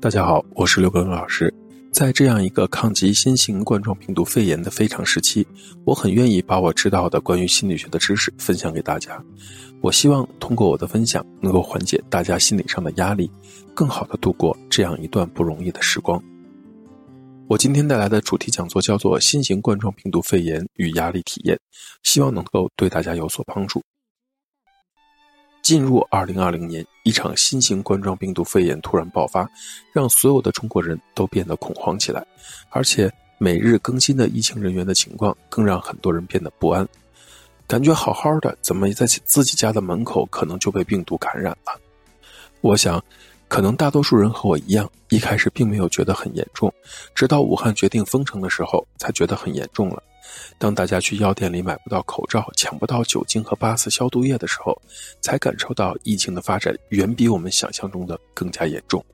大家好，我是刘根老师。在这样一个抗击新型冠状病毒肺炎的非常时期，我很愿意把我知道的关于心理学的知识分享给大家。我希望通过我的分享，能够缓解大家心理上的压力，更好的度过这样一段不容易的时光。我今天带来的主题讲座叫做《新型冠状病毒肺炎与压力体验》，希望能够对大家有所帮助。进入二零二零年，一场新型冠状病毒肺炎突然爆发，让所有的中国人都变得恐慌起来，而且每日更新的疫情人员的情况更让很多人变得不安，感觉好好的，怎么在自己家的门口可能就被病毒感染了？我想。可能大多数人和我一样，一开始并没有觉得很严重，直到武汉决定封城的时候，才觉得很严重了。当大家去药店里买不到口罩、抢不到酒精和八四消毒液的时候，才感受到疫情的发展远比我们想象中的更加严重。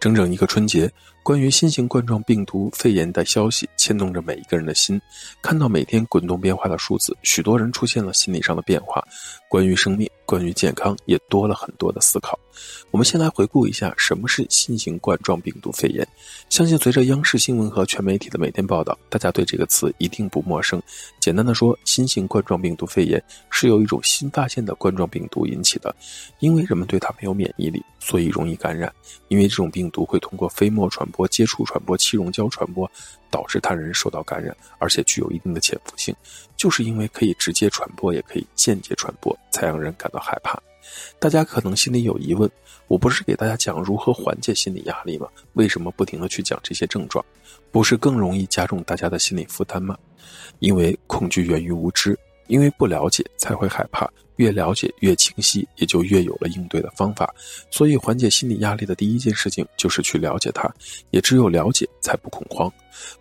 整整一个春节，关于新型冠状病毒肺炎的消息牵动着每一个人的心。看到每天滚动变化的数字，许多人出现了心理上的变化。关于生命，关于健康，也多了很多的思考。我们先来回顾一下什么是新型冠状病毒肺炎。相信随着央视新闻和全媒体的每天报道，大家对这个词一定不陌生。简单的说，新型冠状病毒肺炎是由一种新发现的冠状病毒引起的，因为人们对它没有免疫力，所以容易感染。因为这种病毒会通过飞沫传播、接触传播、气溶胶传播。导致他人受到感染，而且具有一定的潜伏性，就是因为可以直接传播，也可以间接传播，才让人感到害怕。大家可能心里有疑问：我不是给大家讲如何缓解心理压力吗？为什么不停的去讲这些症状？不是更容易加重大家的心理负担吗？因为恐惧源于无知。因为不了解才会害怕，越了解越清晰，也就越有了应对的方法。所以，缓解心理压力的第一件事情就是去了解它，也只有了解才不恐慌。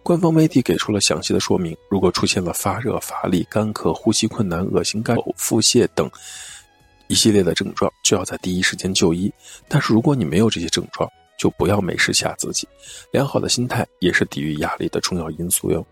官方媒体给出了详细的说明：如果出现了发热、乏力、干咳、呼吸困难、恶心、干呕、腹泻等一系列的症状，就要在第一时间就医。但是，如果你没有这些症状，就不要没事吓自己。良好的心态也是抵御压力的重要因素哟。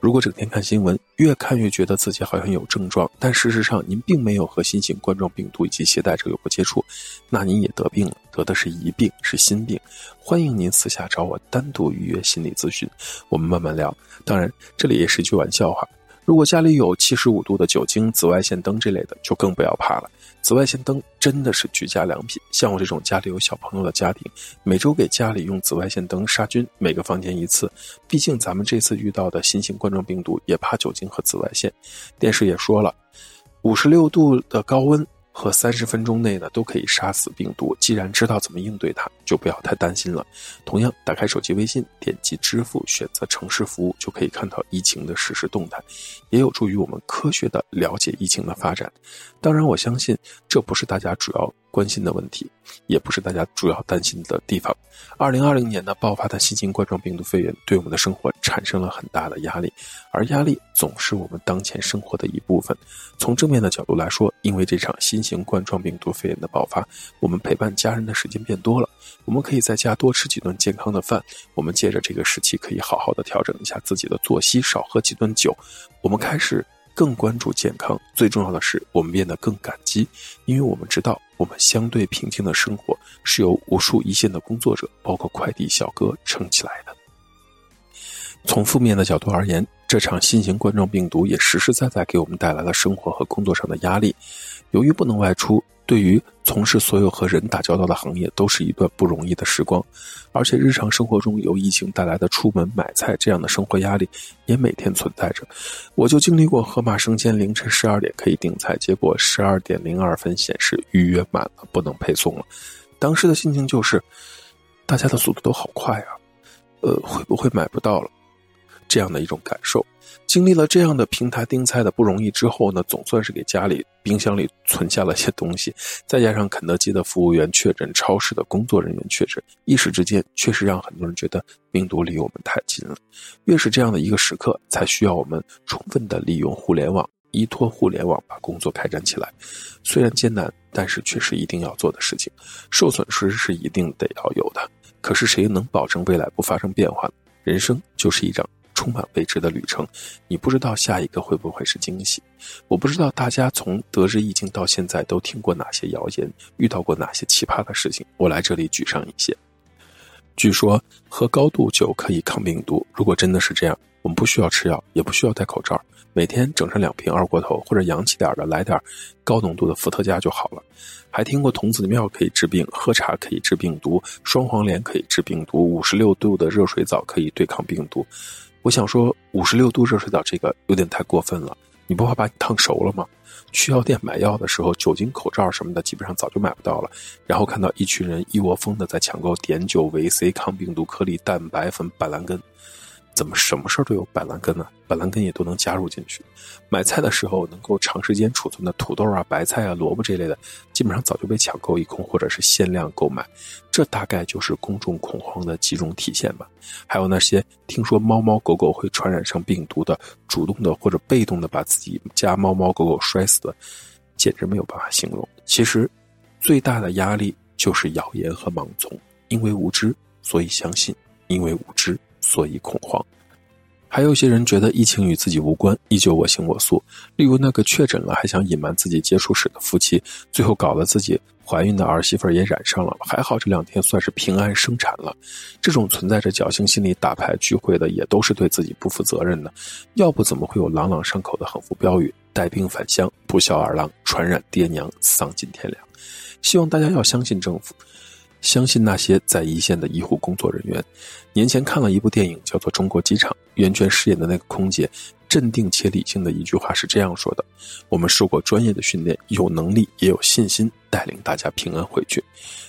如果整天看新闻，越看越觉得自己好像有症状，但事实上您并没有和新型冠状病毒以及携带者有过接触，那您也得病了，得的是疑病，是心病。欢迎您私下找我单独预约心理咨询，我们慢慢聊。当然，这里也是一句玩笑话。如果家里有七十五度的酒精、紫外线灯这类的，就更不要怕了。紫外线灯真的是居家良品。像我这种家里有小朋友的家庭，每周给家里用紫外线灯杀菌，每个房间一次。毕竟咱们这次遇到的新型冠状病毒也怕酒精和紫外线。电视也说了，五十六度的高温。和三十分钟内呢都可以杀死病毒。既然知道怎么应对它，就不要太担心了。同样，打开手机微信，点击支付，选择城市服务，就可以看到疫情的实时动态，也有助于我们科学的了解疫情的发展。当然，我相信这不是大家主要。关心的问题，也不是大家主要担心的地方。二零二零年呢，爆发的新型冠状病毒肺炎对我们的生活产生了很大的压力，而压力总是我们当前生活的一部分。从正面的角度来说，因为这场新型冠状病毒肺炎的爆发，我们陪伴家人的时间变多了，我们可以在家多吃几顿健康的饭。我们借着这个时期，可以好好的调整一下自己的作息，少喝几顿酒。我们开始。更关注健康，最重要的是，我们变得更感激，因为我们知道，我们相对平静的生活是由无数一线的工作者，包括快递小哥撑起来的。从负面的角度而言，这场新型冠状病毒也实实在在给我们带来了生活和工作上的压力，由于不能外出。对于从事所有和人打交道的行业，都是一段不容易的时光，而且日常生活中由疫情带来的出门买菜这样的生活压力也每天存在着。我就经历过盒马生鲜凌晨十二点可以订菜，结果十二点零二分显示预约满了，不能配送了。当时的心情就是，大家的速度都好快啊，呃，会不会买不到了？这样的一种感受。经历了这样的平台订菜的不容易之后呢，总算是给家里冰箱里存下了些东西，再加上肯德基的服务员确诊，超市的工作人员确诊，一时之间确实让很多人觉得病毒离我们太近了。越是这样的一个时刻，才需要我们充分的利用互联网，依托互联网把工作开展起来。虽然艰难，但是却是一定要做的事情。受损失是一定得要有的，可是谁能保证未来不发生变化呢？人生就是一张。充满未知的旅程，你不知道下一个会不会是惊喜。我不知道大家从得知疫情到现在都听过哪些谣言，遇到过哪些奇葩的事情。我来这里举上一些。据说喝高度酒可以抗病毒。如果真的是这样，我们不需要吃药，也不需要戴口罩，每天整上两瓶二锅头，或者洋气点的来点高浓度的伏特加就好了。还听过童子尿可以治病，喝茶可以治病毒，双黄连可以治病毒，五十六度的热水澡可以对抗病毒。我想说，五十六度热水澡这个有点太过分了，你不怕把你烫熟了吗？去药店买药的时候，酒精口罩什么的基本上早就买不到了。然后看到一群人一窝蜂的在抢购碘酒、维 C、抗病毒颗粒、蛋白粉、板蓝根。怎么什么事儿都有板蓝根呢？板蓝根也都能加入进去。买菜的时候能够长时间储存的土豆啊、白菜啊、萝卜这类的，基本上早就被抢购一空，或者是限量购买。这大概就是公众恐慌的几种体现吧。还有那些听说猫猫狗狗会传染上病毒的，主动的或者被动的把自己家猫猫狗狗摔死的，简直没有办法形容。其实，最大的压力就是谣言和盲从，因为无知，所以相信；因为无知。所以恐慌，还有些人觉得疫情与自己无关，依旧我行我素。例如那个确诊了还想隐瞒自己接触史的夫妻，最后搞得自己怀孕的儿媳妇也染上了，还好这两天算是平安生产了。这种存在着侥幸心理打牌聚会的，也都是对自己不负责任的。要不怎么会有朗朗上口的横幅标语：“带病返乡，不孝儿郎，传染爹娘，丧尽天良。”希望大家要相信政府。相信那些在一线的医护工作人员。年前看了一部电影，叫做《中国机场》，袁泉饰演的那个空姐，镇定且理性的一句话是这样说的：“我们受过专业的训练，有能力也有信心带领大家平安回去。”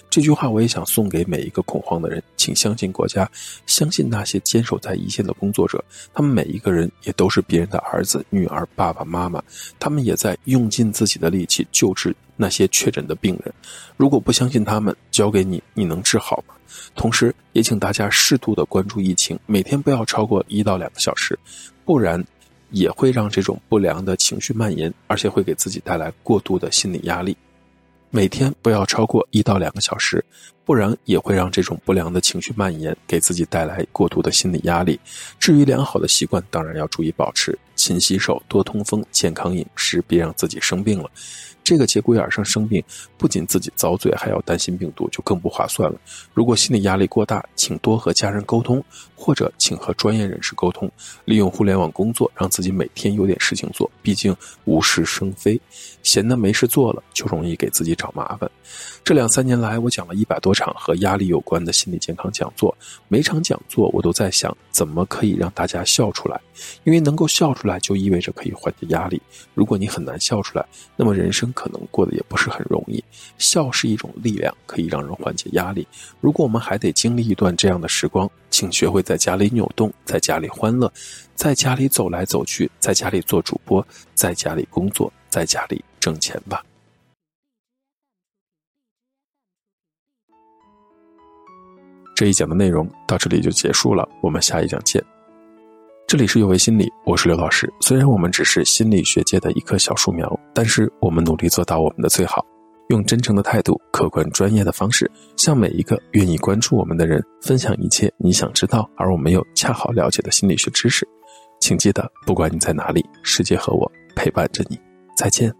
这句话我也想送给每一个恐慌的人，请相信国家，相信那些坚守在一线的工作者，他们每一个人也都是别人的儿子、女儿、爸爸妈妈，他们也在用尽自己的力气救治那些确诊的病人。如果不相信他们，交给你，你能治好吗？同时，也请大家适度的关注疫情，每天不要超过一到两个小时，不然也会让这种不良的情绪蔓延，而且会给自己带来过度的心理压力。每天不要超过一到两个小时，不然也会让这种不良的情绪蔓延，给自己带来过度的心理压力。至于良好的习惯，当然要注意保持：勤洗手、多通风、健康饮食，别让自己生病了。这个节骨眼上生病，不仅自己遭罪，还要担心病毒，就更不划算了。如果心理压力过大，请多和家人沟通，或者请和专业人士沟通。利用互联网工作，让自己每天有点事情做。毕竟无事生非，闲的没事做了，就容易给自己找麻烦。这两三年来，我讲了一百多场和压力有关的心理健康讲座，每场讲座我都在想，怎么可以让大家笑出来？因为能够笑出来，就意味着可以缓解压力。如果你很难笑出来，那么人生。可能过得也不是很容易，笑是一种力量，可以让人缓解压力。如果我们还得经历一段这样的时光，请学会在家里扭动，在家里欢乐，在家里走来走去，在家里做主播，在家里工作，在家里挣钱吧。这一讲的内容到这里就结束了，我们下一讲见。这里是有为心理，我是刘老师。虽然我们只是心理学界的一棵小树苗，但是我们努力做到我们的最好，用真诚的态度、客观专业的方式，向每一个愿意关注我们的人分享一切你想知道而我们又恰好了解的心理学知识。请记得，不管你在哪里，世界和我陪伴着你。再见。